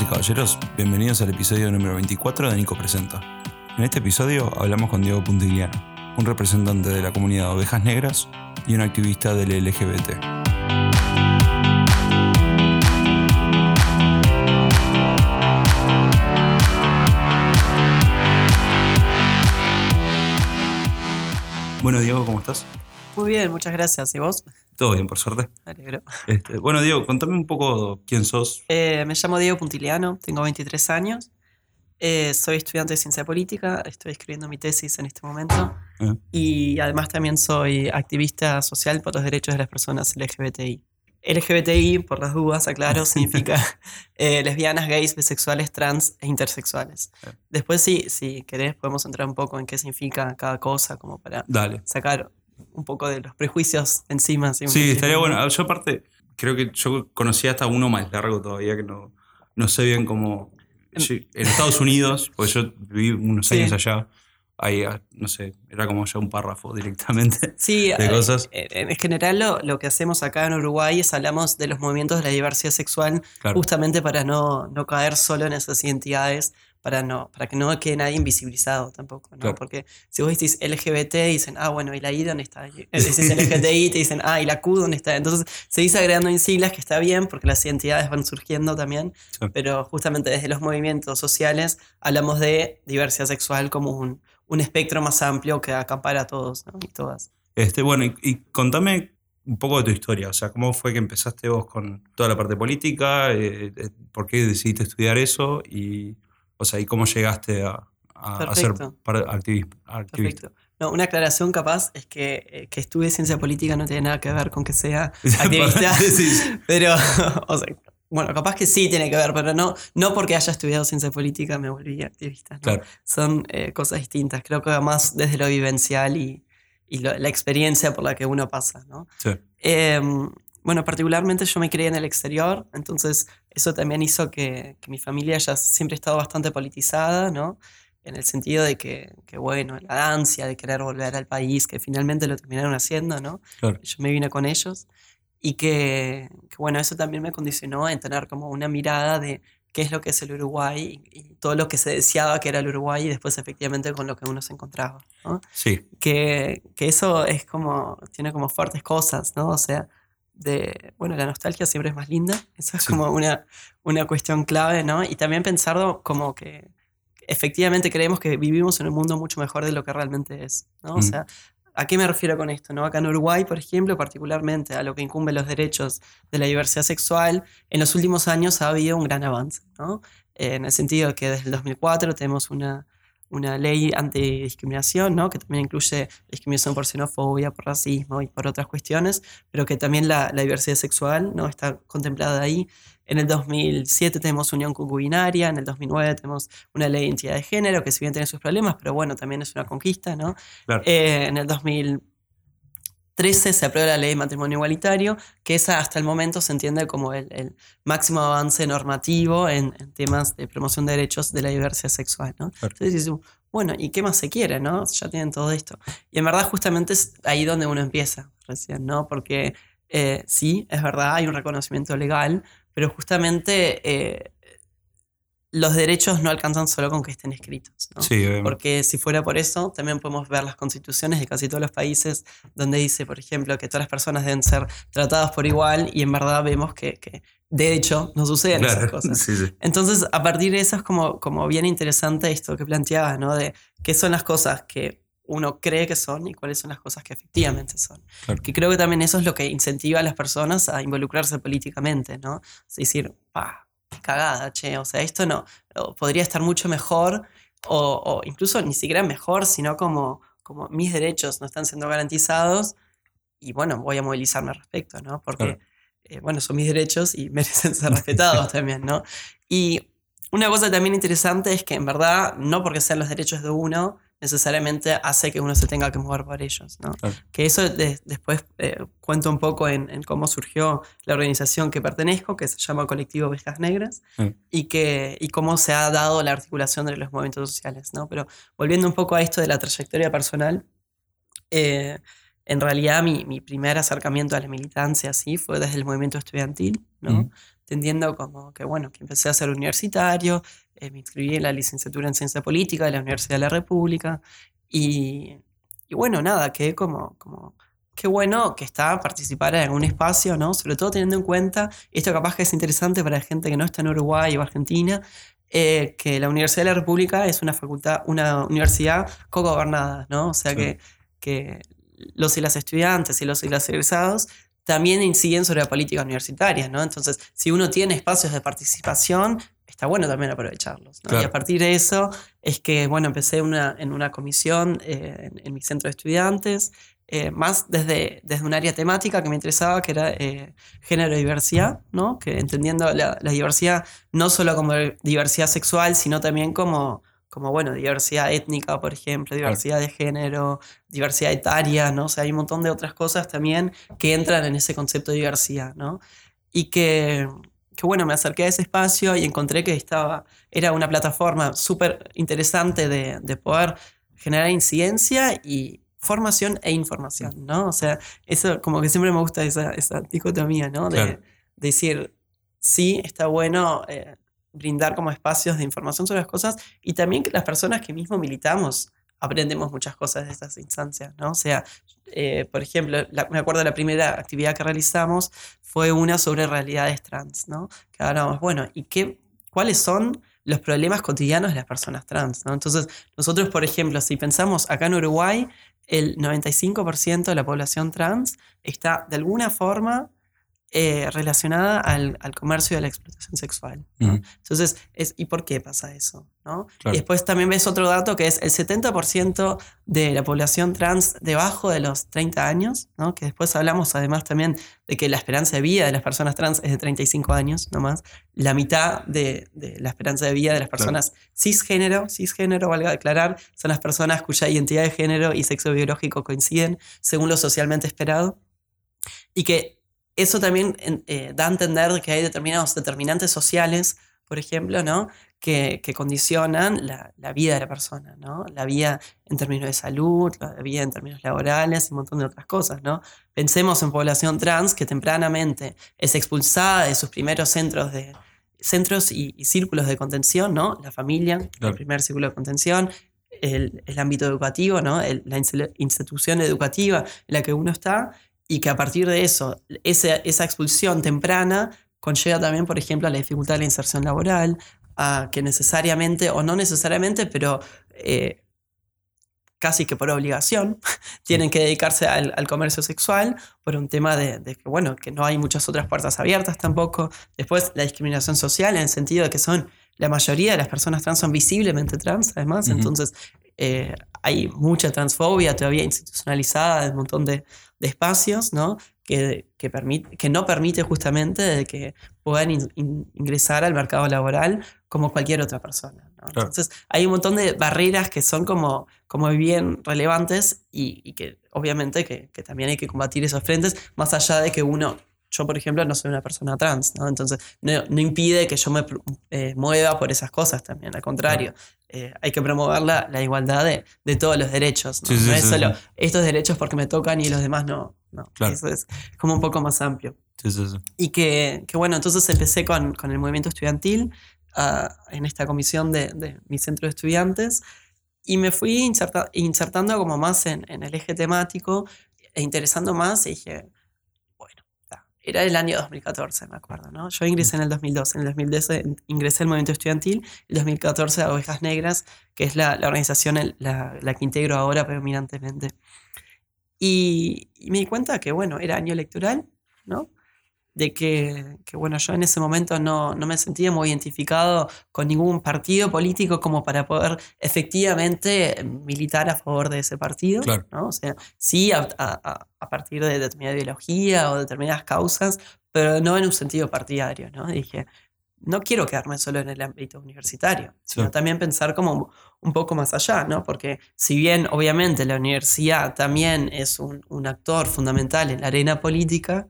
Y caballeros, bienvenidos al episodio número 24 de Nico Presenta. En este episodio hablamos con Diego Puntigliano, un representante de la comunidad de ovejas negras y un activista del LGBT. Bueno, Diego, ¿cómo estás? Muy bien, muchas gracias. ¿Y vos? Todo bien, por suerte. Me alegro. Este, bueno, Diego, contame un poco quién sos. Eh, me llamo Diego Puntiliano, tengo 23 años. Eh, soy estudiante de ciencia política, estoy escribiendo mi tesis en este momento. Ah. Y además también soy activista social por los derechos de las personas LGBTI. LGBTI, por las dudas, aclaro, significa eh, lesbianas, gays, bisexuales, trans e intersexuales. Ah. Después, sí, si querés, podemos entrar un poco en qué significa cada cosa, como para Dale. sacar un poco de los prejuicios encima. ¿sí? Sí, estaría bueno. Yo aparte, creo que yo conocía hasta uno más largo todavía, que no, no sé bien cómo... sí, En Estados Unidos, porque yo viví unos Sí. años allá, ahí, ah, no sé, era como ya un párrafo directamente. Sí, de eh, cosas. eh, en general lo, lo que hacemos acá en Uruguay es hablamos de los movimientos de la diversidad sexual Claro. justamente para no, no caer solo en esas identidades, para, no, para que no quede nadie invisibilizado tampoco, ¿no? Claro. Porque si vos decís LGBT, dicen, ah, bueno, ¿y la I dónde está? Y Decís LGTI, te dicen, ah, ¿y la Q dónde está? Entonces se dice agregando en siglas que está bien porque las identidades van surgiendo también, Sí. pero justamente desde los movimientos sociales hablamos de diversidad sexual como un, un espectro más amplio que acapara a todos ¿no? y todas. Este, bueno, y, y contame un poco de tu historia, o sea, cómo fue que empezaste vos con toda la parte política, Eh, eh, por qué decidiste estudiar eso y, o sea, y cómo llegaste a, a- a ser Perfecto. par- activi- activista. Perfecto. No, una aclaración capaz es que, eh, que estudie ciencia política no tiene nada que ver con que sea activista. Pero, o sea, bueno, capaz que sí tiene que ver, pero no, no porque haya estudiado ciencia política me volví activista. ¿no? Claro. Son eh, cosas distintas. Creo que más desde lo vivencial y, y lo- la experiencia por la que uno pasa. ¿no? Sí. Eh, bueno, particularmente yo me crié en el exterior, entonces eso también hizo que, que mi familia ya siempre estado bastante politizada, ¿no? En el sentido de que, que, bueno, la ansia de querer volver al país, que finalmente lo terminaron haciendo, ¿no? Claro. Yo me vine con ellos y que, que, bueno, eso también me condicionó en tener como una mirada de qué es lo que es el Uruguay y todo lo que se deseaba que era el Uruguay y después efectivamente con lo que uno se encontraba, ¿no? Sí, que, que eso es como, tiene como fuertes cosas, ¿no? O sea, de, bueno, la nostalgia siempre es más linda, eso es Sí. como una, una cuestión clave, ¿no? Y también pensarlo como que efectivamente creemos que vivimos en un mundo mucho mejor de lo que realmente es, ¿no? O Mm. sea, ¿a qué me refiero con esto, no? Acá en Uruguay, por ejemplo, particularmente a lo que incumbe los derechos de la diversidad sexual, en los últimos años ha habido un gran avance, ¿no? En el sentido de que desde el 2004 tenemos una, una ley antidiscriminación, ¿no? que también incluye discriminación por xenofobia, por racismo y por otras cuestiones, pero que también la, la diversidad sexual ¿no? está contemplada ahí. En el 2007 tenemos unión concubinaria, en el 2009 tenemos una ley de identidad de género, que si bien tiene sus problemas, pero bueno, también es una conquista. ¿no? claro. Eh, en el 2013 se aprueba la ley de matrimonio igualitario, que esa hasta el momento se entiende como el, el máximo avance normativo en, en temas de promoción de derechos de la diversidad sexual. ¿no? Claro. Entonces bueno, ¿y qué más se quiere? ¿no? Ya tienen todo esto. Y en verdad justamente es ahí donde uno empieza recién, ¿no? Porque eh, sí, es verdad, hay un reconocimiento legal, pero justamente eh, los derechos no alcanzan solo con que estén escritos. ¿no? sí. Porque si fuera por eso, también podemos ver las constituciones de casi todos los países donde dice, por ejemplo, que todas las personas deben ser tratadas por igual y en verdad vemos que, que de hecho no suceden esas cosas. sí, sí. Entonces, a partir de eso es como, como bien interesante esto que planteabas, ¿no? De qué son las cosas que uno cree que son y cuáles son las cosas que efectivamente son. Claro. Que creo que también eso es lo que incentiva a las personas a involucrarse políticamente, ¿no? Es decir, pa, cagada, che, o sea, esto no, podría estar mucho mejor, o, o incluso ni siquiera mejor, sino como, como mis derechos no están siendo garantizados, y bueno, voy a movilizarme al respecto, ¿no? Porque, Claro. eh, bueno, son mis derechos y merecen ser respetados también, ¿no? Y una cosa también interesante es que en verdad, no porque sean los derechos de uno, necesariamente hace que uno se tenga que mover por ellos, ¿no? Claro. Que eso de- después eh, cuento un poco en, en cómo surgió la organización que pertenezco, que se llama Colectivo Ovejas Negras, Mm. y, que, y cómo se ha dado la articulación de los movimientos sociales, ¿no? Pero volviendo un poco a esto de la trayectoria personal, eh, en realidad mi, mi, primer acercamiento a la militancia así fue desde el movimiento estudiantil, ¿no? Entendiendo como que, bueno, que empecé a ser universitario, eh, me inscribí en la licenciatura en Ciencia Política de la Universidad de la República y, y bueno, nada, quedé como, como qué bueno que está participar en algún espacio, ¿no? Sobre todo teniendo en cuenta, esto capaz que es interesante para gente que no está en Uruguay o Argentina, eh, que la Universidad de la República es una facultad, una universidad co-gobernada, ¿no? O sea que, que los y las estudiantes y los y las egresados también inciden sobre la política universitaria, ¿no? Entonces, si uno tiene espacios de participación, está bueno también aprovecharlos. Y a partir de eso es que, bueno, empecé una, en una comisión eh, en, mi centro de estudiantes, eh, más desde, desde un área temática que me interesaba, que era eh, género y diversidad, ¿no? Que entendiendo la, la, diversidad no solo como diversidad sexual, sino también como como bueno, diversidad étnica, por ejemplo, diversidad de género, diversidad etaria, ¿no? O sea, hay un montón de otras cosas también que entran en ese concepto de diversidad, ¿no? Y que, que bueno, me acerqué a ese espacio y encontré que estaba, era una plataforma súper interesante de, de, poder generar incidencia y formación e información, ¿no? O sea, eso como que siempre me gusta esa, esa dicotomía, ¿no? De, decir, sí, está bueno eh, brindar como espacios de información sobre las cosas y también que las personas que mismo militamos aprendemos muchas cosas de estas instancias, ¿no? O sea, eh, por ejemplo, me acuerdo la primera actividad que realizamos fue una sobre realidades trans, ¿no? Que hablábamos, bueno, ¿y qué, cuáles son los problemas cotidianos de las personas trans, ¿no? Entonces, nosotros, por ejemplo, si pensamos acá en Uruguay, el 95% de la población trans está de alguna forma eh, relacionada al, al, comercio y a la explotación sexual. Entonces, es, ¿y por qué pasa eso? ¿no? Y después también ves otro dato que es el 70% de la población trans debajo de los 30 años, ¿no? que después hablamos además también de que la esperanza de vida de las personas trans es de 35 años nomás. La mitad de, de la esperanza de vida de las personas cisgénero, cisgénero, valga declarar, son las personas cuya identidad de género y sexo biológico coinciden según lo socialmente esperado. Y que eso también eh, da a entender que hay determinados determinantes sociales, por ejemplo, ¿no? que, que condicionan la, la, vida de la persona, ¿no? la vida en términos de salud, la vida en términos laborales y un montón de otras cosas. ¿no? Pensemos en población trans que tempranamente es expulsada de sus primeros centros de, centros y, círculos de contención, ¿no? La familia, el primer círculo de contención, el, el ámbito educativo, ¿no? la institución educativa en la que uno está, y que a partir de eso, esa, esa expulsión temprana conlleva también, por ejemplo, a la dificultad de la inserción laboral, a que necesariamente, o no necesariamente, pero eh, casi que por obligación, tienen que dedicarse al, comercio sexual por un tema de, que, bueno, que no hay muchas otras puertas abiertas tampoco. Después, la discriminación social en el sentido de que son, la mayoría de las personas trans son visiblemente trans, además, entonces eh, hay mucha transfobia todavía institucionalizada de un montón de, de espacios, ¿no? Que, que, permite, que no permite justamente de que puedan ingresar al mercado laboral como cualquier otra persona. Entonces, hay un montón de barreras que son como, como bien relevantes y, y que obviamente que, que, también hay que combatir esos frentes, más allá de que uno yo, por ejemplo, no soy una persona trans, ¿no? Entonces, no, no impide que yo me eh, mueva por esas cosas también, al contrario. Eh, hay que promover la, la igualdad de, de, todos los derechos, ¿no? no es solo estos derechos porque me tocan y los demás no. no. Eso es como un poco más amplio. Y que, que, bueno, entonces empecé con, con el movimiento estudiantil uh, en esta comisión de, de, mi centro de estudiantes y me fui inserta, insertando como más en, en el eje temático e interesando más y dije era el año 2014, me acuerdo, ¿no? Yo ingresé en el 2012, en el 2012 ingresé al movimiento estudiantil, el 2014 a Ovejas Negras, que es la, la organización la, la, que integro ahora predominantemente. Y, y, me di cuenta que, bueno, era año electoral, ¿no? De que, que, bueno, yo en ese momento no, no, me sentía muy identificado con ningún partido político como para poder efectivamente militar a favor de ese partido. ¿no? O sea, sí a, a, a, partir de determinada ideología o determinadas causas, pero no en un sentido partidario. ¿no? Dije, no quiero quedarme solo en el ámbito universitario, sino también pensar como un poco más allá, ¿no? Porque si bien obviamente la universidad también es un, un actor fundamental en la arena política,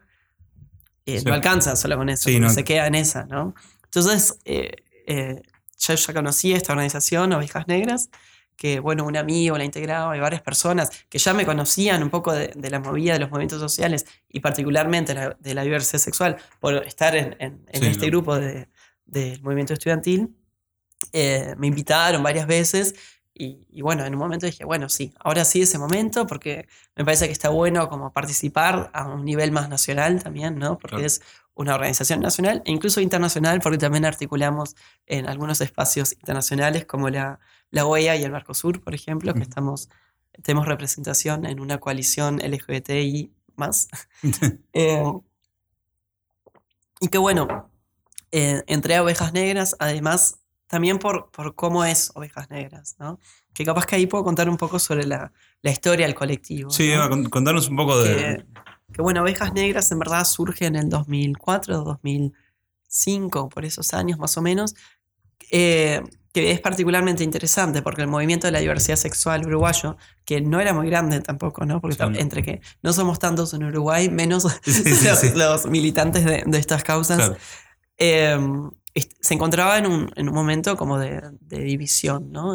eh, no alcanza solo con eso, se queda en esa, ¿no? Entonces, eh, eh, yo ya conocí esta organización, Ovejas Negras, que, bueno, un amigo la integraba y varias personas que ya me conocían un poco de, la movida de los movimientos sociales y particularmente de la diversidad sexual por estar en, este grupo del movimiento estudiantil, eh, me invitaron varias veces y, bueno, en un momento dije, bueno, sí, ahora sí ese momento, porque me parece que está bueno como participar a un nivel más nacional también, ¿no? Porque es una organización nacional e incluso internacional, porque también articulamos en algunos espacios internacionales como la, la OEA y el Mercosur, por ejemplo, que estamos, tenemos representación en una coalición LGBTI más. Eh, y que bueno, eh, entré a Ovejas Negras, además también por, por cómo es Ovejas Negras, ¿no? Que capaz que ahí puedo contar un poco sobre la, la historia del colectivo. Sí, contarnos un poco de... Que, bueno, Ovejas Negras en verdad surge en el 2004, 2005, por esos años más o menos, eh, que es particularmente interesante porque el movimiento de la diversidad sexual uruguayo, que no era muy grande tampoco, ¿no? Porque entre que no somos tantos en Uruguay, menos los, militantes de, estas causas, eh, se encontraba en un, en un momento como de, división, ¿no?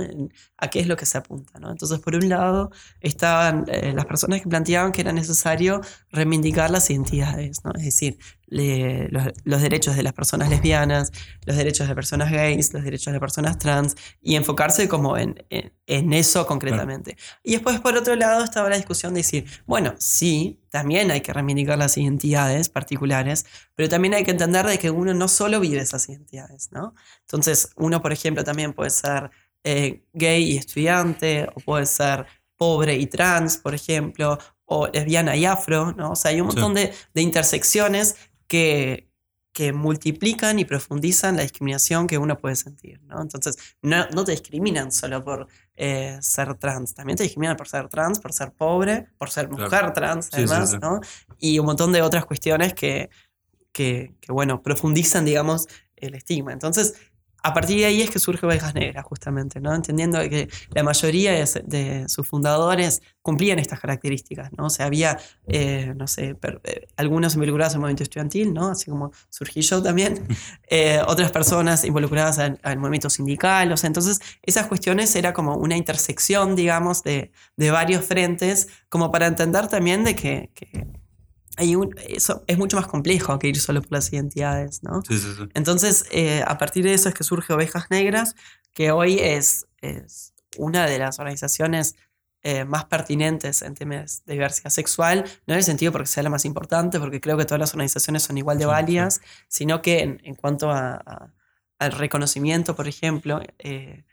a qué es lo que se apunta, ¿no? Entonces, por un lado, estaban eh, las personas que planteaban que era necesario reivindicar las identidades, ¿no? Es decir, los, derechos de las personas lesbianas, los derechos de personas gays, los derechos de personas trans, y enfocarse como en, en, eso concretamente. Y después, por otro lado, estaba la discusión de decir, bueno, sí, también hay que reivindicar las identidades particulares, pero también hay que entender de que uno no solo vive esas identidades, ¿no? Entonces, uno, por ejemplo, también puede ser eh, gay y estudiante, o puede ser pobre y trans, por ejemplo, o lesbiana y afro, ¿no? O sea, hay un montón de, de, intersecciones que, que multiplican y profundizan la discriminación que uno puede sentir, ¿no? Entonces, no, no te discriminan solo por eh, ser trans, también te discriminan por ser trans, por ser pobre, por ser mujer trans, además, ¿no? Y un montón de otras cuestiones que, que, que, bueno, profundizan, digamos, el estigma. Entonces, a partir de ahí es que surge Ovejas Negras, justamente, ¿no? Entendiendo que la mayoría de, sus fundadores cumplían estas características, ¿no? O sea, había, eh, no sé, eh, algunos involucrados en el movimiento estudiantil, ¿no? Así como surgí yo también, eh, otras personas involucradas en, el movimiento sindical, o sea, entonces esas cuestiones era como una intersección, digamos, de, varios frentes, como para entender también de que eso es mucho más complejo que ir solo por las identidades, ¿no? Sí, sí, sí. Entonces, eh, a partir de eso es que surge Ovejas Negras, que hoy es, es una de las organizaciones eh, más pertinentes en temas de diversidad sexual, no en el sentido porque sea la más importante, porque creo que todas las organizaciones son igual de válidas, sino que en, cuanto a, al reconocimiento, por ejemplo, eh,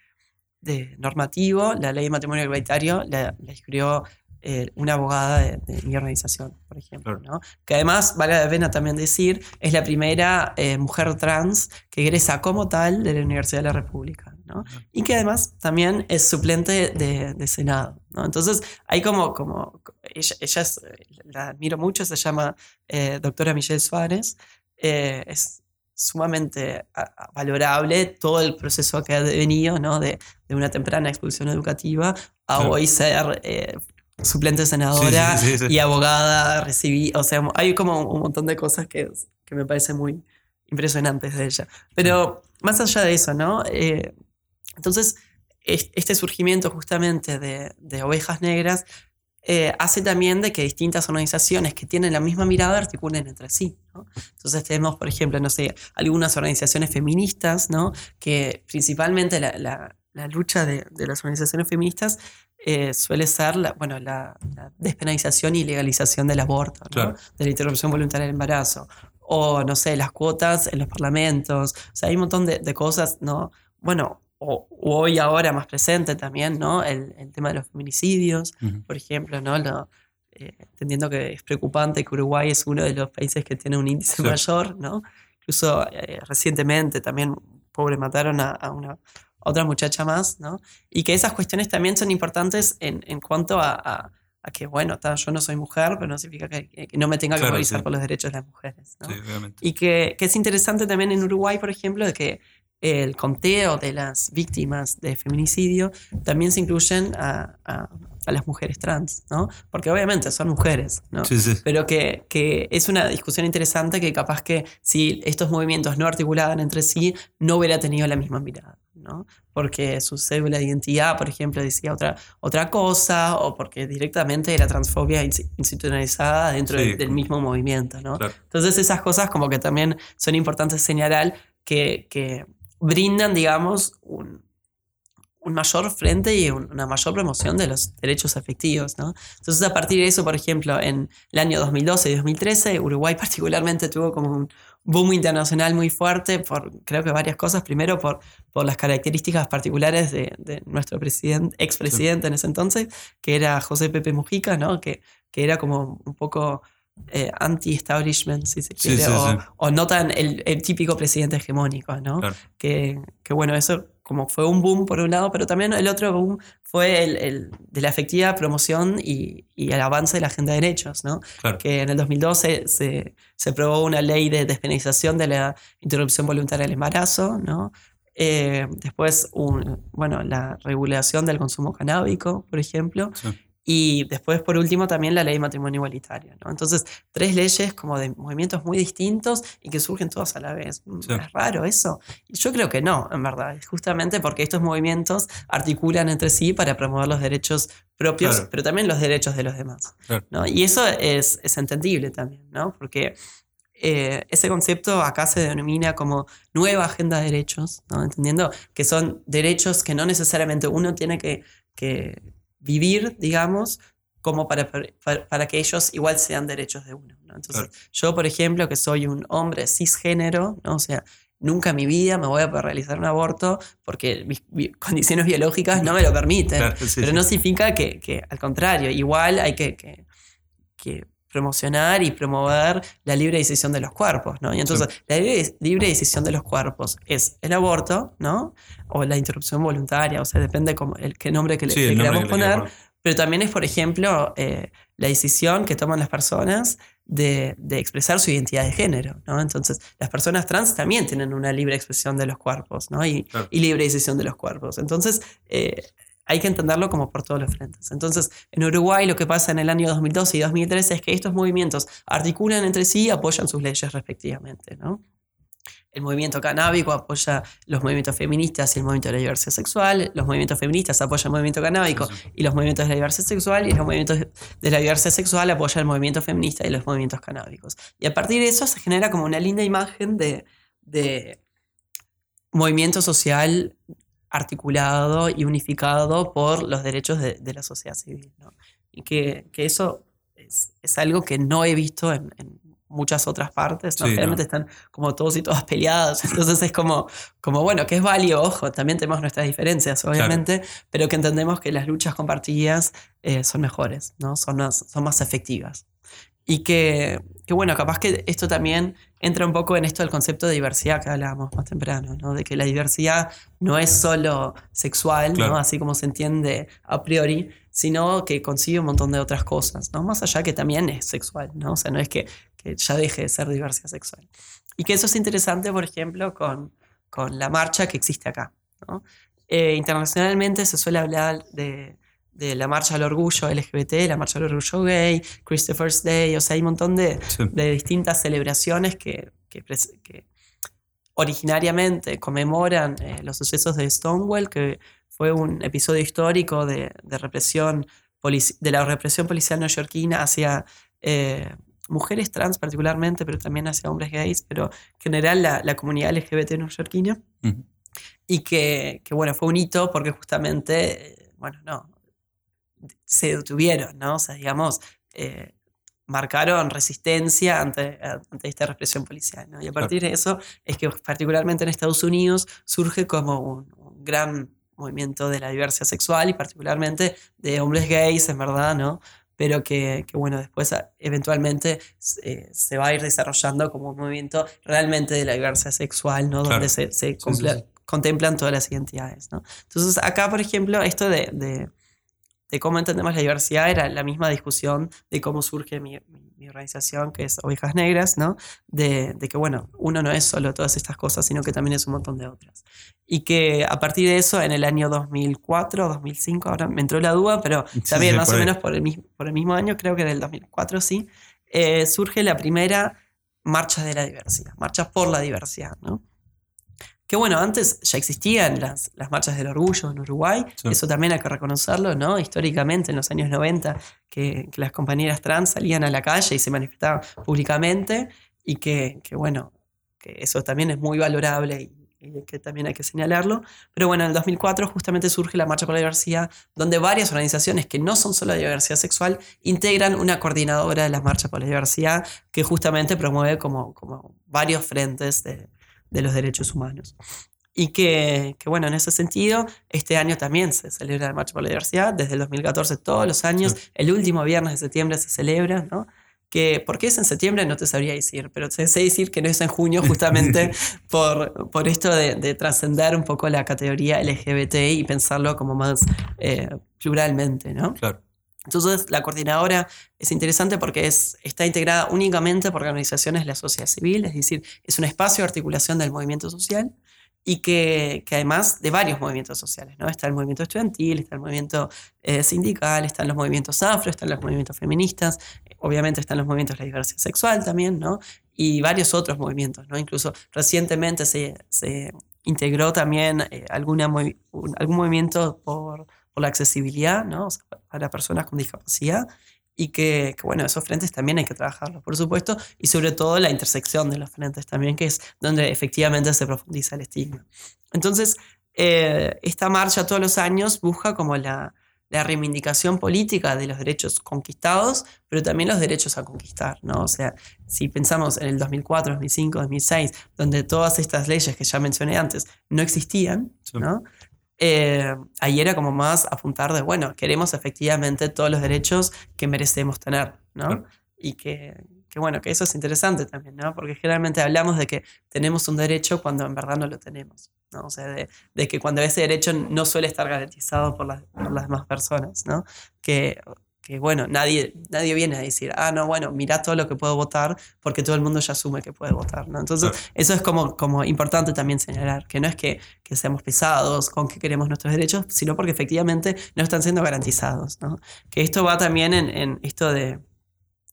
de normativo, la ley de matrimonio igualitario la, la escribió eh, una abogada de, mi organización, por ejemplo, ¿no? que además, vale la pena también decir, es la primera eh, mujer trans que egresa como tal de la Universidad de la República. ¿no? Y que además también es suplente de, Senado. ¿no? Entonces, hay como, como ella, ella la admiro mucho, se llama eh, doctora Michelle Suárez, es sumamente valorable todo el proceso que ha venido ¿no? de, de, una temprana expulsión educativa a hoy ser suplente senadora y abogada, recibí, o sea, hay como un montón de cosas que, que me parecen muy impresionantes de ella. Pero más allá de eso, ¿no? Eh, entonces, este surgimiento justamente de, de ovejas negras eh, hace también de que distintas organizaciones que tienen la misma mirada articulen entre sí. ¿no? Entonces tenemos, por ejemplo, no sé, algunas organizaciones feministas, ¿no? Que principalmente la, la, la lucha de, de, las organizaciones feministas eh, suele ser la, bueno, la, despenalización y legalización del aborto, de la interrupción voluntaria del embarazo, o no sé, las cuotas en los parlamentos, o sea, hay un montón de, cosas, ¿no? Bueno, o, hoy ahora más presente también, ¿no? El, el tema de los feminicidios, por ejemplo, ¿no? Lo, eh, entendiendo que es preocupante que Uruguay es uno de los países que tiene un índice mayor, ¿no? Incluso eh, recientemente también, pobre, mataron a una otra muchacha más, ¿no? Y que esas cuestiones también son importantes en, en cuanto a, a, que, bueno, yo no soy mujer, pero no significa que, no me tenga que movilizar por los derechos de las mujeres, ¿no? Sí. Y que, que, es interesante también en Uruguay, por ejemplo, de que el conteo de las víctimas de feminicidio también se incluyen a, a, a las mujeres trans, ¿no? Porque obviamente son mujeres, ¿no? Sí, sí. Pero que, que, es una discusión interesante que capaz que si estos movimientos no articulaban entre sí, no hubiera tenido la misma mirada. ¿No? Porque su cédula de identidad, por ejemplo, decía otra, otra cosa, o porque directamente era transfobia institucionalizada dentro del mismo movimiento, ¿no? Entonces esas cosas como que también son importantes señalar que, que brindan, digamos, un, un mayor frente y una mayor promoción de los derechos afectivos. ¿no? Entonces, a partir de eso, por ejemplo, en el año 2012 y 2013, Uruguay particularmente tuvo como un boom internacional muy fuerte por, creo que varias cosas. Primero, por, por las características particulares de, de nuestro presidente, expresidente en ese entonces, que era José Pepe Mujica, ¿no? que, que era como un poco... Eh, anti-establishment, si se quiere, o, no tan el, típico presidente hegemónico, ¿no? Que, que, bueno, eso como fue un boom por un lado, pero también el otro boom fue el, de la efectiva promoción y, el avance de la agenda de derechos, ¿no? Que en el 2012 se, se aprobó una ley de despenalización de la interrupción voluntaria del embarazo, ¿no? Eh, después, un, bueno, la regulación del consumo canábico, por ejemplo. Y después, por último, también la ley de matrimonio igualitario. ¿no? Entonces, tres leyes como de movimientos muy distintos y que surgen todas a la vez. Mm, es raro eso. Yo creo que no, en verdad. Justamente porque estos movimientos articulan entre sí para promover los derechos propios, pero también los derechos de los demás. ¿no? Y eso es, es, entendible también, ¿no? Porque eh, ese concepto acá se denomina como nueva agenda de derechos, ¿no? entendiendo que son derechos que no necesariamente uno tiene que, que vivir, digamos, como para, para, que ellos igual sean derechos de uno. Entonces, yo, por ejemplo, que soy un hombre cisgénero, ¿no? o sea, nunca en mi vida me voy a poder realizar un aborto porque mis, condiciones biológicas no me lo permiten. pero no significa que, que, al contrario, igual hay que, que, que, promocionar y promover la libre decisión de los cuerpos, ¿no? Y entonces, la libre, decisión de los cuerpos es el aborto, ¿no? O la interrupción voluntaria, o sea, depende como el, qué nombre que le, queramos poner, pero también es, por ejemplo, eh, la decisión que toman las personas de, de, expresar su identidad de género, ¿no? Entonces, las personas trans también tienen una libre expresión de los cuerpos, ¿no? Y, y libre decisión de los cuerpos. Entonces, eh, hay que entenderlo como por todos los frentes. Entonces, en Uruguay lo que pasa en el año 2012 y 2013 es que estos movimientos articulan entre sí y apoyan sus leyes respectivamente. ¿no? El movimiento canábico apoya los movimientos feministas y el movimiento de la diversidad sexual. Los movimientos feministas apoyan el movimiento canábico y los movimientos de la diversidad sexual. Y los movimientos de la diversidad sexual apoyan el movimiento feminista y los movimientos canábicos. Y a partir de eso se genera como una linda imagen de, de movimiento social articulado y unificado por los derechos de, la sociedad civil. Y que, eso es, algo que no he visto en, muchas otras partes. ¿no? Generalmente están como todos y todas peleados. Entonces es como, como, bueno, que es válido, ojo, también tenemos nuestras diferencias, obviamente, pero que entendemos que las luchas compartidas eh, son mejores, ¿no? son, más, son más efectivas. Y que, que, bueno, capaz que esto también entra un poco en esto del concepto de diversidad que hablábamos más temprano, ¿no? De que la diversidad no es solo sexual, ¿no? Así como se entiende a priori, sino que consigue un montón de otras cosas, ¿no? Más allá que también es sexual, ¿no? O sea, no es que, que ya deje de ser diversidad sexual. Y que eso es interesante, por ejemplo, con, con la marcha que existe acá, ¿no? Eh, internacionalmente se suele hablar de de la marcha al orgullo LGBT, la marcha al orgullo gay, Christopher's Day, o sea, hay un montón de, de distintas celebraciones que, que, originariamente conmemoran eh, los sucesos de Stonewall, que fue un episodio histórico de, de represión de la represión policial neoyorquina hacia eh, mujeres trans particularmente, pero también hacia hombres gays, pero en general la, la comunidad LGBT neoyorquina. Y que, que, bueno, fue un hito porque justamente, eh, bueno, no, se detuvieron, ¿no? O sea, digamos, eh, marcaron resistencia ante, ante, esta represión policial, ¿no? Y a partir de eso es que particularmente en Estados Unidos surge como un, gran movimiento de la diversidad sexual y particularmente de hombres gays, en verdad, ¿no? Pero que, que bueno, después eventualmente eh, se va a ir desarrollando como un movimiento realmente de la diversidad sexual, ¿no? Donde se, se contemplan todas las identidades, ¿no? Entonces acá, por ejemplo, esto de, de de cómo entendemos la diversidad era la misma discusión de cómo surge mi, organización, que es Ovejas Negras, ¿no? De, que, bueno, uno no es solo todas estas cosas, sino que también es un montón de otras. Y que a partir de eso, en el año 2004, 2005, ahora me entró la duda, pero también más o menos por el, mismo, por el mismo año, creo que del 2004 sí, eh, surge la primera marcha de la diversidad, marcha por la diversidad, ¿no? Que bueno, antes ya existían las, las marchas del orgullo en Uruguay, Sí. eso también hay que reconocerlo, ¿no? Históricamente, en los años 90, que, que las compañeras trans salían a la calle y se manifestaban públicamente, y que, que, bueno, que eso también es muy valorable y, y que también hay que señalarlo. Pero bueno, en el 2004 justamente surge la Marcha por la Diversidad, donde varias organizaciones que no son solo de diversidad sexual integran una coordinadora de la Marcha por la Diversidad que justamente promueve como, como varios frentes de, de los derechos humanos. Y que, que, bueno, en ese sentido, este año también se celebra la Marcha por la Diversidad, desde el 2014 todos los años, Sí. el último viernes de septiembre se celebra, ¿no? Que, ¿Por qué es en septiembre? No te sabría decir, pero te sé decir que no es en junio justamente por, por esto de, de trascender un poco la categoría LGBT y pensarlo como más eh, pluralmente, ¿no? Claro. Entonces, la coordinadora es interesante porque es, está integrada únicamente por organizaciones de la sociedad civil, es decir, es un espacio de articulación del movimiento social y que, que además de varios movimientos sociales, ¿no? Está el movimiento estudiantil, está el movimiento eh, sindical, están los movimientos afro, están los movimientos feministas, obviamente están los movimientos de la diversidad sexual también, ¿no? Y varios otros movimientos, ¿no? Incluso recientemente se, se integró también eh, alguna movi- algún movimiento por, por la accesibilidad, ¿no? O sea, para personas con discapacidad y que, que, bueno, esos frentes también hay que trabajarlos, por supuesto, y sobre todo la intersección de los frentes también, que es donde efectivamente se profundiza el estigma. Entonces, eh, esta marcha todos los años busca como la, la reivindicación política de los derechos conquistados, pero también los derechos a conquistar, ¿no? O sea, si pensamos en el 2004, 2005, 2006, donde todas estas leyes que ya mencioné antes no existían, Sí. ¿no? Eh, ahí era como más apuntar de, bueno, queremos efectivamente todos los derechos que merecemos tener, ¿no? Claro. Y que, que, bueno, que eso es interesante también, ¿no? Porque generalmente hablamos de que tenemos un derecho cuando en verdad no lo tenemos, ¿no? O sea, de, de que cuando ese derecho no suele estar garantizado por las, por las demás personas, ¿no? Que, que bueno, nadie, nadie viene a decir, ah, no, bueno, mira todo lo que puedo votar, porque todo el mundo ya asume que puede votar, ¿no? Entonces, Claro. eso es como, como importante también señalar, que no es que, que seamos pesados con que queremos nuestros derechos, sino porque efectivamente no están siendo garantizados, ¿no? Que esto va también en, en esto de,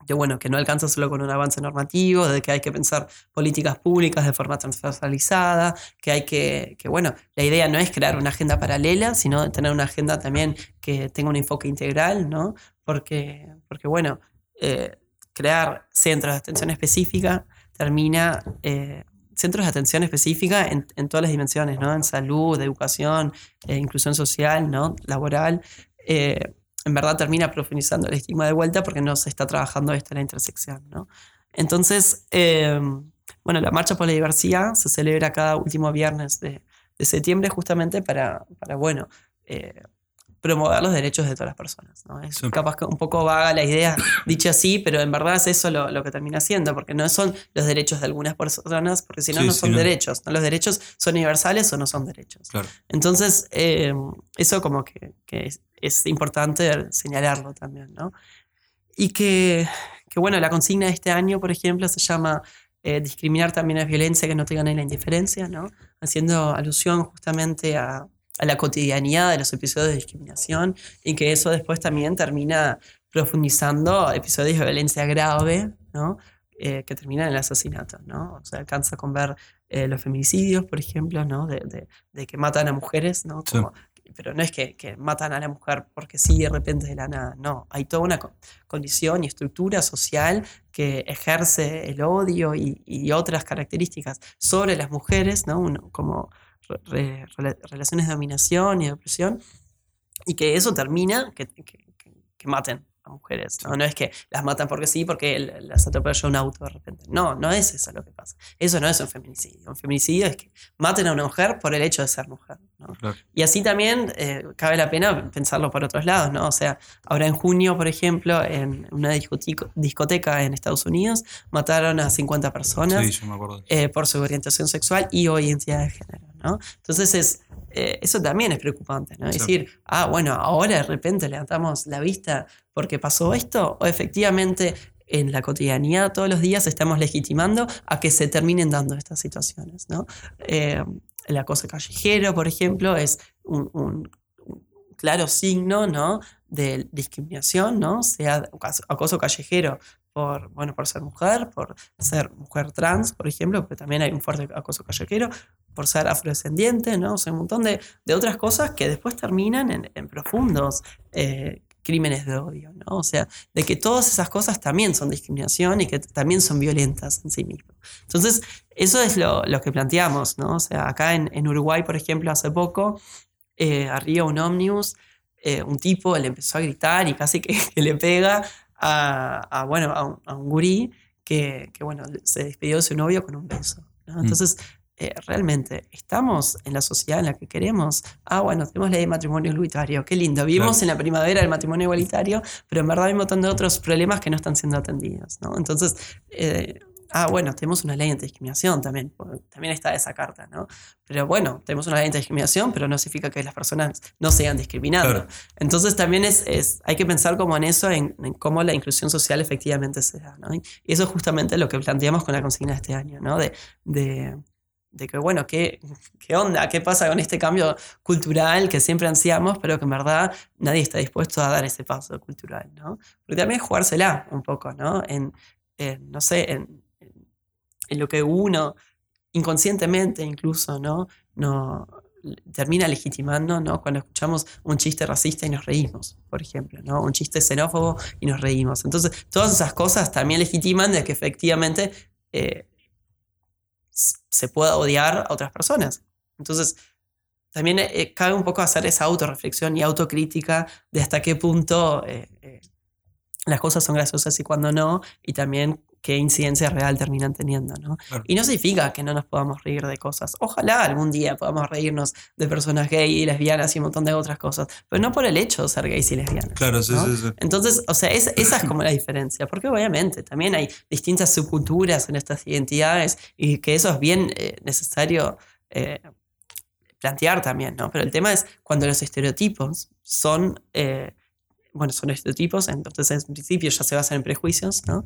de, bueno, que no alcanza solo con un avance normativo, de que hay que pensar políticas públicas de forma transversalizada, que hay que, que, bueno, la idea no es crear una agenda paralela, sino tener una agenda también que tenga un enfoque integral, ¿no? Porque, porque bueno, eh, crear centros de atención específica termina... Eh, centros de atención específica en, en, todas las dimensiones, ¿no? En salud, educación, eh, inclusión social, ¿no? Laboral. En verdad termina profundizando el estigma de vuelta porque no se está trabajando esto en la intersección, ¿no? Entonces, bueno, la Marcha por la Diversidad se celebra cada último viernes de, de septiembre justamente para, para bueno, promover los derechos de todas las personas. ¿no? Es Sí. capaz que un poco vaga la idea dicha así, pero en verdad es eso lo, lo que termina haciendo, porque no son los derechos de algunas personas, porque si no, Sí, no son no. derechos. ¿no? Los derechos son universales o no son derechos. Claro. Entonces, eh, eso como que, que es, es importante señalarlo también, ¿no? Y que, que, bueno, la consigna de este año, por ejemplo, se llama eh, Discriminar también es violencia que no te gane la indiferencia, ¿no? Haciendo alusión justamente a, a la cotidianidad de los episodios de discriminación y que eso después también termina profundizando episodios de violencia grave, ¿no? Eh, que terminan en el asesinato, ¿no? O sea, alcanza con ver eh, los feminicidios, por ejemplo, ¿no? De, de, de que matan a mujeres, ¿no? Sí. Pero no es que, que, matan a la mujer porque sí, de repente de la nada, no. Hay toda una co condición y estructura social que ejerce el odio y, y otras características sobre las mujeres, ¿no? Uno, como re, re, relaciones de dominación y de opresión, y que eso termina que, que, que maten a mujeres. ¿no? no es que las matan porque sí, porque las atropella un auto de repente. No, no es eso lo que pasa. Eso no es un feminicidio. Un feminicidio es que maten a una mujer por el hecho de ser mujer. ¿no? Claro. Y así también eh, cabe la pena pensarlo por otros lados. ¿no? O sea, ahora en junio, por ejemplo, en una discoteca en Estados Unidos, mataron a 50 personas sí, yo me acuerdo. Eh, por su orientación sexual y o identidad de género. ¿No? Entonces es, eh, eso también es preocupante, ¿no? Sí. decir, ah, bueno, ahora de repente levantamos la vista porque pasó esto, o efectivamente en la cotidianidad todos los días estamos legitimando a que se terminen dando estas situaciones, ¿no? Eh, el acoso callejero, por ejemplo, es un, un, un claro signo, ¿no? De discriminación, ¿no? Sea acoso callejero por, bueno, por ser mujer, por ser mujer trans, por ejemplo, porque también hay un fuerte acoso callejero, por ser afrodescendiente, ¿no? O sea, un montón de, de otras cosas que después terminan en, en profundos eh, crímenes de odio, ¿no? O sea, de que todas esas cosas también son discriminación y que también son violentas en sí mismas. Entonces, eso es lo, lo que planteamos, ¿no? O sea, acá en, en Uruguay, por ejemplo, hace poco, eh, arriba un ómnibus, eh, un tipo le empezó a gritar y casi que, que le pega a, a bueno, a un, a un gurí que, que, bueno, se despidió de su novio con un beso. ¿no? Entonces, eh, realmente, ¿estamos en la sociedad en la que queremos? Ah, bueno, tenemos ley de matrimonio igualitario, qué lindo. Vivimos Claro. en la primavera del matrimonio igualitario, pero en verdad hay un montón de otros problemas que no están siendo atendidos, ¿no? Entonces, eh, ah, bueno, tenemos una ley antidiscriminación también, también está esa carta, ¿no? Pero bueno, tenemos una ley antidiscriminación, pero no significa que las personas no sean discriminadas. Claro. Entonces también es, es- hay que pensar como en eso, en, en cómo la inclusión social efectivamente se da, ¿no? Y eso es justamente lo que planteamos con la consigna de este año, ¿no? De, de, de que, bueno, ¿qué, ¿qué onda? ¿Qué pasa con este cambio cultural que siempre ansiamos, pero que en verdad nadie está dispuesto a dar ese paso cultural, ¿no? Porque también es jugársela un poco, ¿no? En, en, no sé, en, en- lo que uno inconscientemente incluso, ¿no? no termina legitimando, ¿no? Cuando escuchamos un chiste racista y nos reímos, por ejemplo, ¿no? Un chiste xenófobo y nos reímos. Entonces, todas esas cosas también legitiman de que efectivamente eh, se pueda odiar a otras personas. Entonces, también eh, cabe un poco hacer esa autorreflexión y autocrítica de hasta qué punto eh, las cosas son graciosas y cuando no, y también qué incidencia real terminan teniendo, ¿no? Claro. Y no significa que no nos podamos reír de cosas. Ojalá algún día podamos reírnos de personas gay y lesbianas y un montón de otras cosas, pero no por el hecho de ser gays y lesbianas. Claro, sí, ¿no? sí, sí. Entonces, o sea, es- esa es como la diferencia, porque obviamente también hay distintas subculturas en estas identidades y que eso es bien eh, necesario eh, plantear también, ¿no? Pero el tema es cuando los estereotipos son, eh, bueno, son estereotipos, entonces en principio ya se basan en prejuicios, ¿no?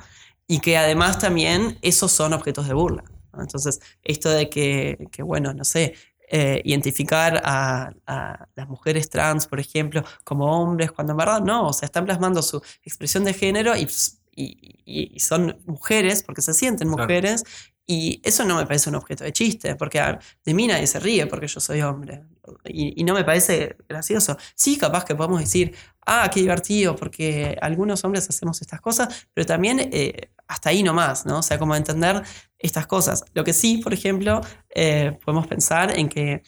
Y que además también esos son objetos de burla. ¿no? Entonces, esto de que, que, bueno, no sé, eh, identificar a, a las mujeres trans, por ejemplo, como hombres, cuando en verdad no, o sea, están plasmando su expresión de género y, y- y- son mujeres porque se sienten Claro. mujeres. Y eso no me parece un objeto de chiste, porque de mí nadie se ríe porque yo soy hombre. Y, y no me parece gracioso. Sí, capaz que podemos decir, ah, qué divertido, porque algunos hombres hacemos estas cosas, pero también eh, hasta ahí nomás, ¿no? O sea, como entender estas cosas. Lo que sí, por ejemplo, eh, podemos pensar en que,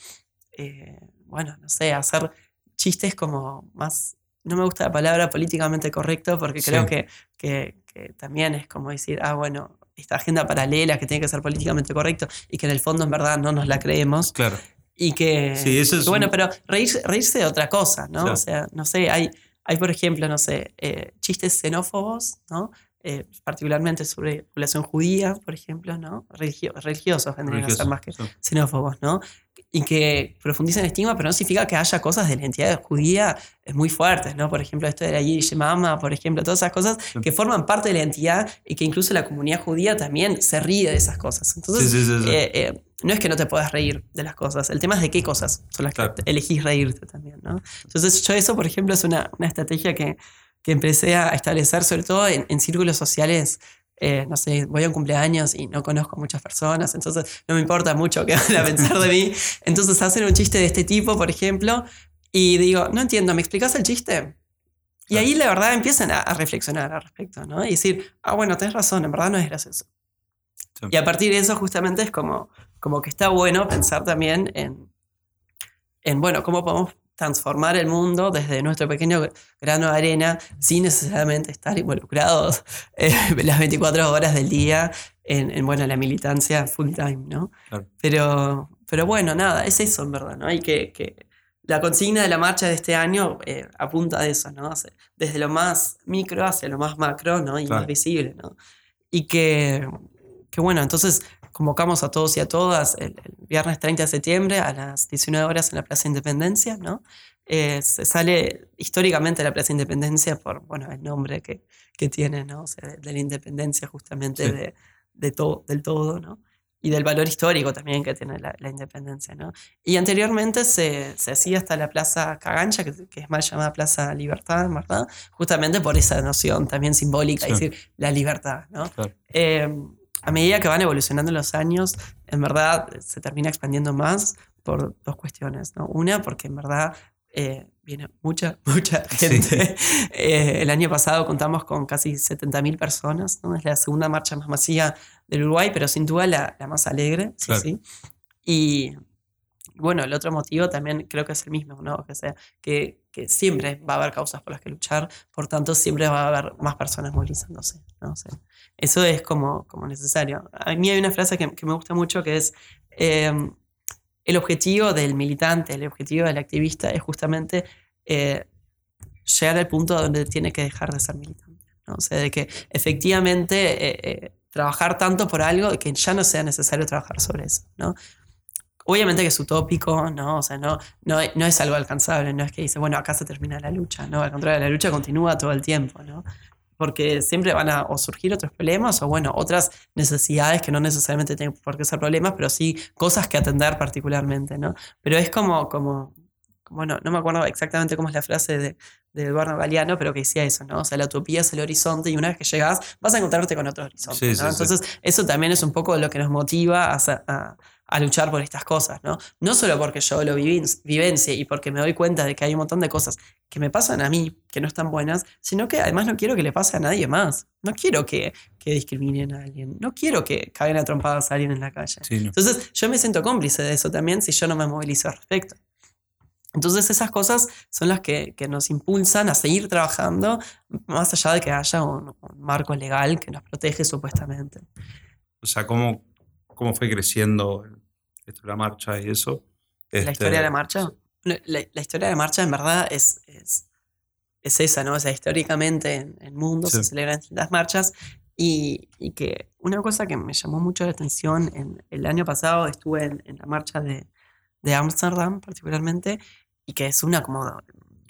eh, bueno, no sé, hacer chistes como más, no me gusta la palabra políticamente correcto, porque creo que, que- que también es como decir, ah, bueno, esta agenda paralela que tiene que ser políticamente correcto y que en el fondo en verdad no nos la creemos Claro. y que, Sí, eso es que bueno, pero reírse, reírse de otra cosa, ¿no? Claro. O sea, no sé, hay, hay por ejemplo, no sé, eh, chistes xenófobos, ¿no? Eh, particularmente sobre población judía, por ejemplo, ¿no? Religio- religiosos vendrían a ser Religioso, más que sí. xenófobos, ¿no? Y que profundizan en estigma, pero no significa que haya cosas de la identidad judía eh, muy fuertes, ¿no? Por ejemplo, esto de la Yiddish Mama, por ejemplo, todas esas cosas Sí. que forman parte de la identidad y que incluso la comunidad judía también se ríe de esas cosas. Entonces, sí. eh, eh, no es que no te puedas reír de las cosas, el tema es de qué cosas son las Claro. que elegís reírte también, ¿no? Entonces, yo eso, por ejemplo, es una, una estrategia que, que empecé a establecer, sobre todo en, en círculos sociales. eh, no sé, voy a un cumpleaños y no conozco muchas personas, entonces no me importa mucho qué van a pensar de mí. Entonces hacen un chiste de este tipo, por ejemplo, y digo, no entiendo, ¿me explicas el chiste? Y ahí la verdad empiezan a, a reflexionar al respecto, ¿no? Y decir, ah, bueno, tenés razón, en verdad no es gracioso. Sí. Y a partir de eso justamente es como, como que está bueno pensar también en, en, bueno, cómo podemos transformar el mundo desde nuestro pequeño grano de arena sin necesariamente estar involucrados eh, las 24 horas del día en, en, bueno, la militancia full time, ¿no? Claro. Pero, pero bueno, nada, es eso en verdad, ¿no? Y que, que la consigna de la marcha de este año eh, apunta a eso, ¿no? Desde lo más micro hacia lo más macro, ¿no? Y Claro. más visible, ¿no? Y que, que bueno, entonces convocamos a todos y a todas el, el viernes 30 de septiembre a las 19 horas en la Plaza Independencia, ¿no? Eh, se sale históricamente la Plaza Independencia por, bueno, el nombre que, que tiene, ¿no? O sea, de, de la independencia justamente Sí. de, de todo, del todo, ¿no? y del valor histórico también que tiene la, la independencia. ¿no? Y anteriormente se, se, hacía hasta la Plaza Cagancha, que, que, es mal llamada Plaza Libertad, ¿verdad? Justamente por esa noción también simbólica, sí. es decir, la libertad. ¿no? Claro. Eh, a medida que van evolucionando los años, en verdad se termina expandiendo más por dos cuestiones. ¿no? Una, porque en verdad eh, viene mucha, mucha gente. Sí. Eh, el año pasado contamos con casi 70.000 personas, ¿no? es la segunda marcha más masiva del Uruguay, pero sin duda la, la más alegre. Sí, Claro. sí. Y bueno, el otro motivo también creo que es el mismo, ¿no? que, sea, que, siempre va a haber causas por las que luchar, por tanto siempre va a haber más personas movilizándose. eso es como, necesario. A mí hay una frase que, me gusta mucho que es... Eh, el objetivo del militante, el objetivo del activista es justamente eh, llegar al punto donde tiene que dejar de ser militante. ¿no? O sea, de que efectivamente eh, eh, trabajar tanto por algo que ya no sea necesario trabajar sobre eso. ¿no? Obviamente que es utópico, ¿no? O sea, no, no, no, es algo alcanzable, no es que dice, bueno, acá se termina la lucha, ¿no? Al contrario, la lucha continúa todo el tiempo, ¿no? porque siempre van a o surgir otros problemas o bueno, otras necesidades que no necesariamente tienen por qué ser problemas, pero sí cosas que atender particularmente, ¿no? Pero es como, como bueno, no me acuerdo exactamente cómo es la frase de, de Eduardo Galeano, pero que decía eso, ¿no? O sea, la utopía es el horizonte y una vez que llegas vas a encontrarte con otro horizonte, Sí, ¿no? sí, sí. Entonces, eso también es un poco lo que nos motiva a, a- a luchar por estas cosas, ¿no? No solo porque yo lo viven- vivencie y porque me doy cuenta de que hay un montón de cosas que me pasan a mí que no están buenas, sino que además no quiero que le pase a nadie más. No quiero que, que discriminen a alguien. No quiero que caigan a trompadas a alguien en la calle. Sí, no. Entonces, yo me siento cómplice de eso también si yo no me movilizo al respecto. Entonces, esas cosas son las que, que nos impulsan a seguir trabajando, más allá de que haya un, un marco legal que nos protege supuestamente. O sea, cómo, cómo fue creciendo la marcha y eso. ¿La Este, historia de la marcha? La, la- la historia de la marcha, en verdad, es, es, es esa, ¿no? O sea, históricamente en el mundo Sí. se celebran distintas marchas y, y que una cosa que me llamó mucho la atención, en, el año pasado estuve en, en la marcha de, de Ámsterdam, particularmente, y que es una como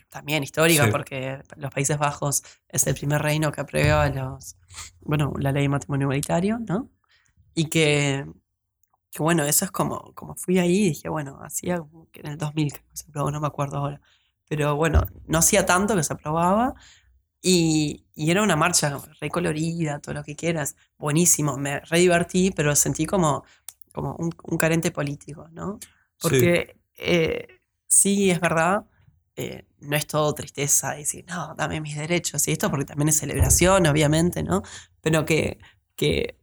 también histórica, Sí. porque los Países Bajos es el primer reino que aprueba los, bueno, la ley de matrimonio igualitario, ¿no? Y que, que bueno, eso es como, como fui ahí y dije, bueno, hacía como que en el 2000 que se aprobó, no me acuerdo ahora. Pero bueno, no hacía tanto que se aprobaba y, y era una marcha recolorida, todo lo que quieras, buenísimo, me re divertí, pero sentí como, como un, un carente político, ¿no? Porque eh, sí, es verdad, eh, no es todo tristeza decir, no, dame mis derechos y esto, porque también es celebración, obviamente, ¿no? Pero que, que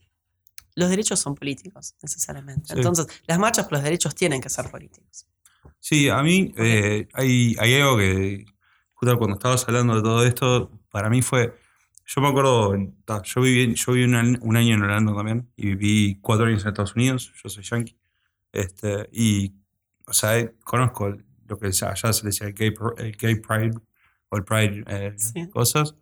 los derechos son políticos, necesariamente. Sí. Entonces, las marchas por los derechos tienen que ser políticos. Sí, a mí eh, hay, hay algo que, justo cuando estabas hablando de todo esto, para mí fue, yo me acuerdo, yo viví, yo viví un, un año en Orlando también y viví cuatro años en Estados Unidos, yo soy yankee, este, y, o sea, eh, conozco lo que allá se decía el gay, el gay pride o el pride eh, Sí. cosas,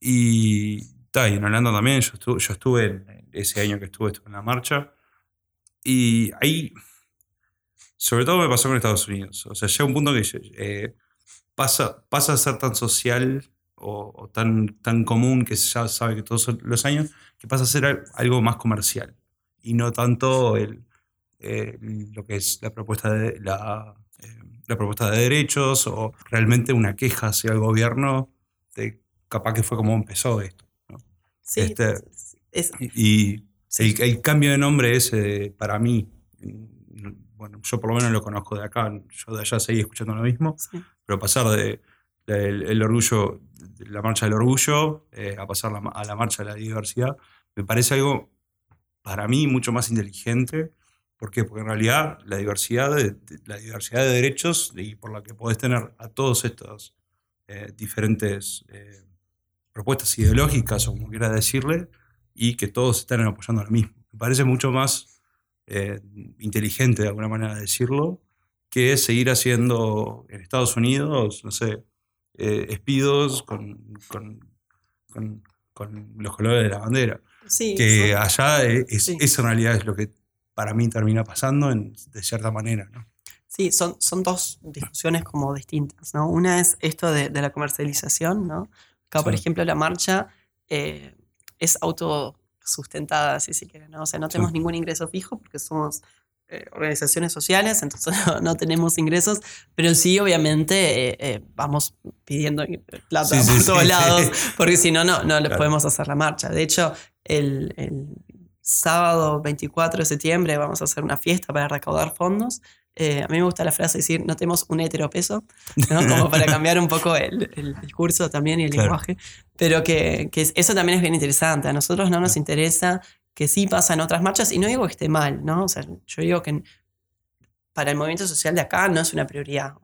y, ta, y en Orlando también, yo estuve, yo estuve en- ese año que estuve, estuve en la marcha, y ahí sobre todo me pasó con Estados Unidos. O sea, llega un punto que eh, pasa, pasa a ser tan social o, o tan, tan común que ya sabe que todos los años, que pasa a ser al- algo más comercial. Y no tanto el, eh, lo que es la propuesta de la, eh, la propuesta de derechos o realmente una queja hacia el gobierno de capaz que fue como empezó esto. Sí, Este- es- es- Y, el, el cambio de nombre ese, para mí, mm, bueno, yo por lo menos lo conozco de acá, yo de allá seguí escuchando lo mismo, sí. pero pasar de, el orgullo, de la marcha del orgullo, eh, a pasar la a la marcha de la diversidad, me parece algo para mí mucho más inteligente. ¿Por qué? Porque en realidad la diversidad de, de- la diversidad de derechos y por la que podés tener a todos estos eh, diferentes eh, propuestas ideológicas, o como quieras decirle, y que todos están apoyando lo mismo. Me parece mucho más eh, inteligente, de alguna manera de decirlo, que seguir haciendo en Estados Unidos, no sé, eh, espidos con, con, con- con los colores de la bandera. Sí, Que allá eh, es, Sí. eso en realidad es lo que para mí termina pasando en- de cierta manera. ¿no? Sí, son, son dos discusiones como distintas, ¿no? Una es esto de, de la comercialización, ¿no? Por Sí. ejemplo, la marcha eh, es auto, sustentadas, si se quiere, ¿no? O sea, no tenemos ningún ingreso fijo porque somos eh, organizaciones sociales, entonces no, tenemos ingresos, pero sí, obviamente, eh, eh, vamos pidiendo plata por todos lados, porque si no, no, no podemos hacer la marcha. De hecho, el, el, sábado 24 de septiembre vamos a hacer una fiesta para recaudar fondos. A mí me gusta la frase decir, no tenemos un heteropeso, ¿no? como para cambiar un poco el, el discurso también y el lenguaje, pero que, que, eso también es bien interesante. A nosotros no nos interesa que sí pasa en otras marchas, y no digo que esté mal, ¿no? O sea, yo digo que para el movimiento social de acá no es una prioridad.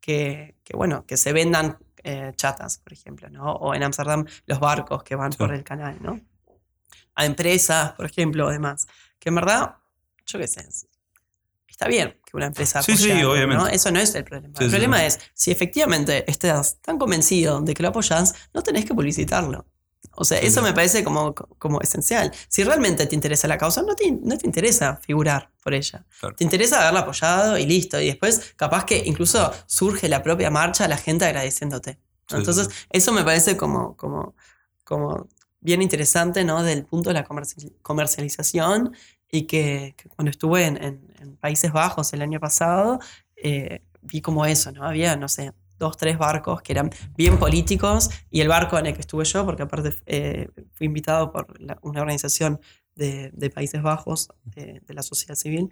que, que, bueno, que se vendan eh, chatas, por ejemplo, ¿no? O en Ámsterdam los barcos que van por el canal, ¿no? A empresas, por ejemplo, además. Que en verdad, yo qué sé, está bien que una empresa apoye, sí, sí, obviamente. ¿no? Eso no es el problema. el problema es, si efectivamente estás tan convencido de que lo apoyas, no tenés que publicitarlo. O sea, eso me parece como, como esencial. Si realmente te interesa la causa, no te, no te interesa figurar por ella. Te interesa haberla apoyado y listo. Y después, capaz que incluso surge la propia marcha, la gente agradeciéndote. Entonces, eso me parece como, como, como bien interesante, ¿no? Del punto de la comercialización y que, cuando estuve en, en, Países Bajos el año pasado, eh, vi como eso, ¿no? Había, no sé, dos, tres barcos que eran bien políticos y el barco en el que estuve yo, porque aparte eh, fui invitado por una organización de, Países Bajos, de, la sociedad civil,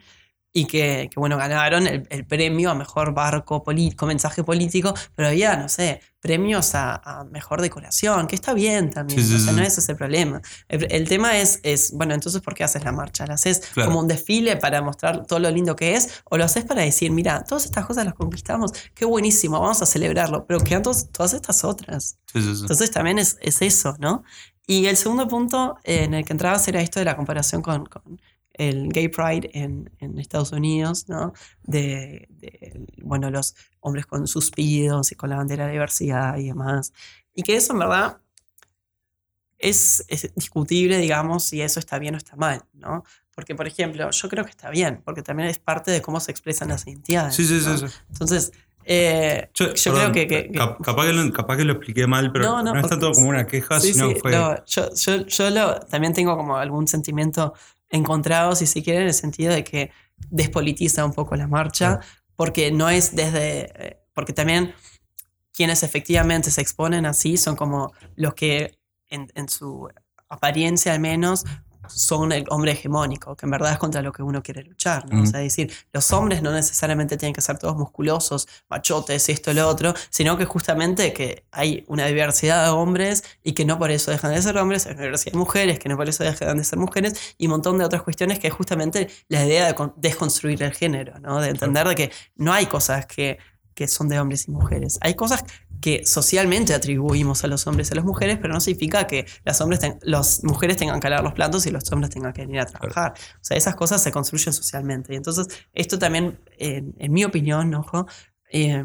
y que, bueno, ganaron el, premio a mejor barco con mensaje político, pero había, no sé, premios a, mejor decoración, que está bien también, o sea, no es ese el problema. El, tema es, es, bueno, entonces, ¿por qué haces la marcha? ¿La haces como un desfile para mostrar todo lo lindo que es? ¿O lo haces para decir, mira, todas estas cosas las conquistamos, qué buenísimo, vamos a celebrarlo, pero quedan todas estas otras? Entonces también es, es, eso, ¿no? Y el segundo punto en el que entrabas era esto de la comparación con el Gay Pride en, en Estados Unidos, ¿no? De, bueno, los hombres con suspiros y con la bandera de diversidad y demás. Y que eso en verdad es, es, discutible, digamos, si eso está bien o está mal, ¿no? Porque, por ejemplo, yo creo que está bien, porque también es parte de cómo se expresan las identidades. Sí, sí, sí, Entonces, eh, yo, creo que, capaz, que lo, capaz que lo expliqué mal, pero no, es tanto como una queja, sino fue... yo, yo, yo lo, también tengo como algún sentimiento encontrados, si se quiere, en el sentido de que despolitiza un poco la marcha, porque no es desde, eh, porque también quienes efectivamente se exponen así son como los que en, en su apariencia al menos son el hombre hegemónico, que en verdad es contra lo que uno quiere luchar. ¿no? O sea, decir, los hombres no necesariamente tienen que ser todos musculosos, machotes, esto, lo otro, sino que justamente que hay una diversidad de hombres y que no por eso dejan de ser hombres, hay una diversidad de mujeres que no por eso dejan de ser mujeres y un montón de otras cuestiones que es justamente la idea de desconstruir el género, ¿no? de entender de que no hay cosas que que son de hombres y mujeres. Hay cosas que socialmente atribuimos a los hombres y a las mujeres, pero no significa que las, hombres las mujeres tengan que lavar los platos y los hombres tengan que venir a trabajar. O sea, esas cosas se construyen socialmente. Y entonces, esto también, en, mi opinión, ojo, eh,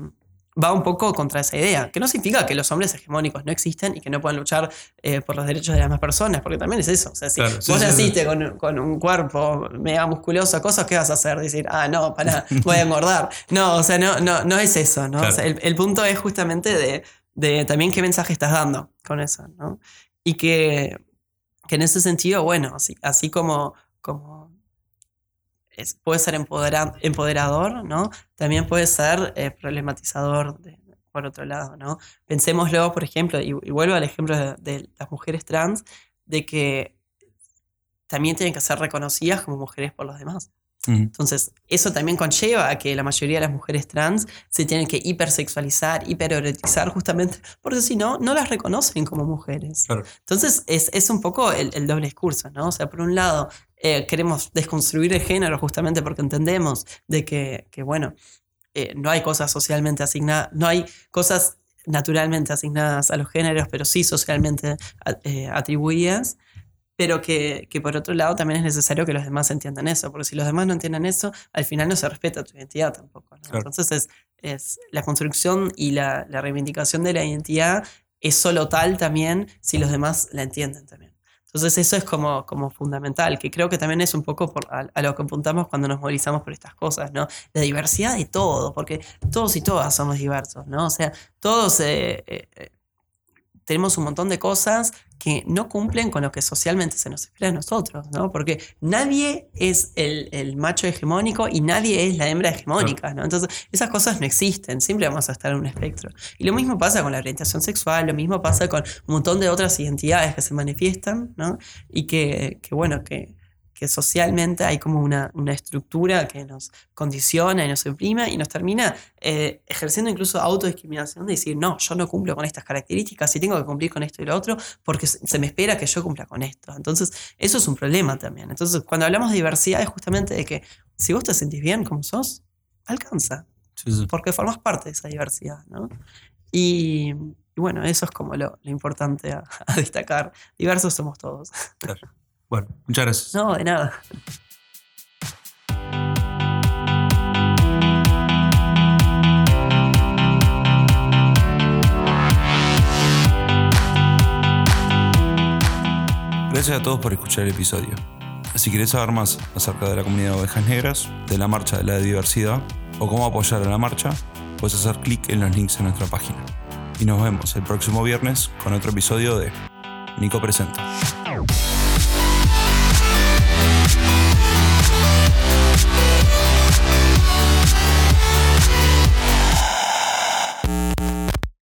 va un poco contra esa idea, que no significa que los hombres hegemónicos no existen y que no puedan luchar eh, por los derechos de las demás personas, porque también es eso. O sea, si vos naciste Con, un cuerpo mega musculoso, cosas, ¿qué vas a hacer? Decir, ah, no, para, voy a engordar. No, o sea, no, no, no es eso, ¿no? el, punto es justamente de, también qué mensaje estás dando con eso, ¿no? Y que, que en ese sentido, bueno, así, así como, como puede ser empoderador, ¿no? También puede ser eh, problematizador por otro lado, ¿no? Pensémoslo, por ejemplo, y, vuelvo al ejemplo de, las mujeres trans, de que también tienen que ser reconocidas como mujeres por los demás. Entonces, eso también conlleva a que la mayoría de las mujeres trans se tienen que hipersexualizar, hipererotizar, justamente porque si no, no las reconocen como mujeres. Entonces, es, es, un poco el, el, doble discurso, ¿no? O sea, por un lado, eh, queremos desconstruir el género justamente porque entendemos de que, bueno, eh, no hay cosas socialmente asignadas, no hay cosas naturalmente asignadas a los géneros, pero sí socialmente eh, atribuidas, pero que, por otro lado también es necesario que los demás entiendan eso, porque si los demás no entienden eso, al final no se respeta tu identidad tampoco. Entonces es, es, la construcción y la, la reivindicación de la identidad es solo tal también si los demás la entienden también. Entonces eso es como, como fundamental, que creo que también es un poco por, a, lo que apuntamos cuando nos movilizamos por estas cosas, ¿no? La diversidad de todo, porque todos y todas somos diversos, ¿no? O sea, todos eh, eh, tenemos un montón de cosas que no cumplen con lo que socialmente se nos espera a nosotros, ¿no? Porque nadie es el, macho hegemónico y nadie es la hembra hegemónica, ¿no? Entonces, esas cosas no existen, siempre vamos a estar en un espectro. Y lo mismo pasa con la orientación sexual, lo mismo pasa con un montón de otras identidades que se manifiestan, ¿no? Y que, que bueno, que que socialmente hay como una, estructura que nos condiciona y nos oprime y nos termina eh, ejerciendo incluso autodiscriminación de decir, no, yo no cumplo con estas características y tengo que cumplir con esto y lo otro porque se me espera que yo cumpla con esto. Entonces, eso es un problema también. Entonces, cuando hablamos de diversidad es justamente de que si vos te sentís bien como sos, alcanza. Porque formas parte de esa diversidad, ¿no? Y, bueno, eso es como lo, importante a, a, destacar. Diversos somos todos. Claro. Bueno, muchas gracias. No, de nada. Gracias a todos por escuchar el episodio. Si quieres saber más acerca de la comunidad de ovejas negras, de la marcha de la diversidad o cómo apoyar a la marcha, puedes hacer clic en los links en nuestra página. Y nos vemos el próximo viernes con otro episodio de Nico Presenta.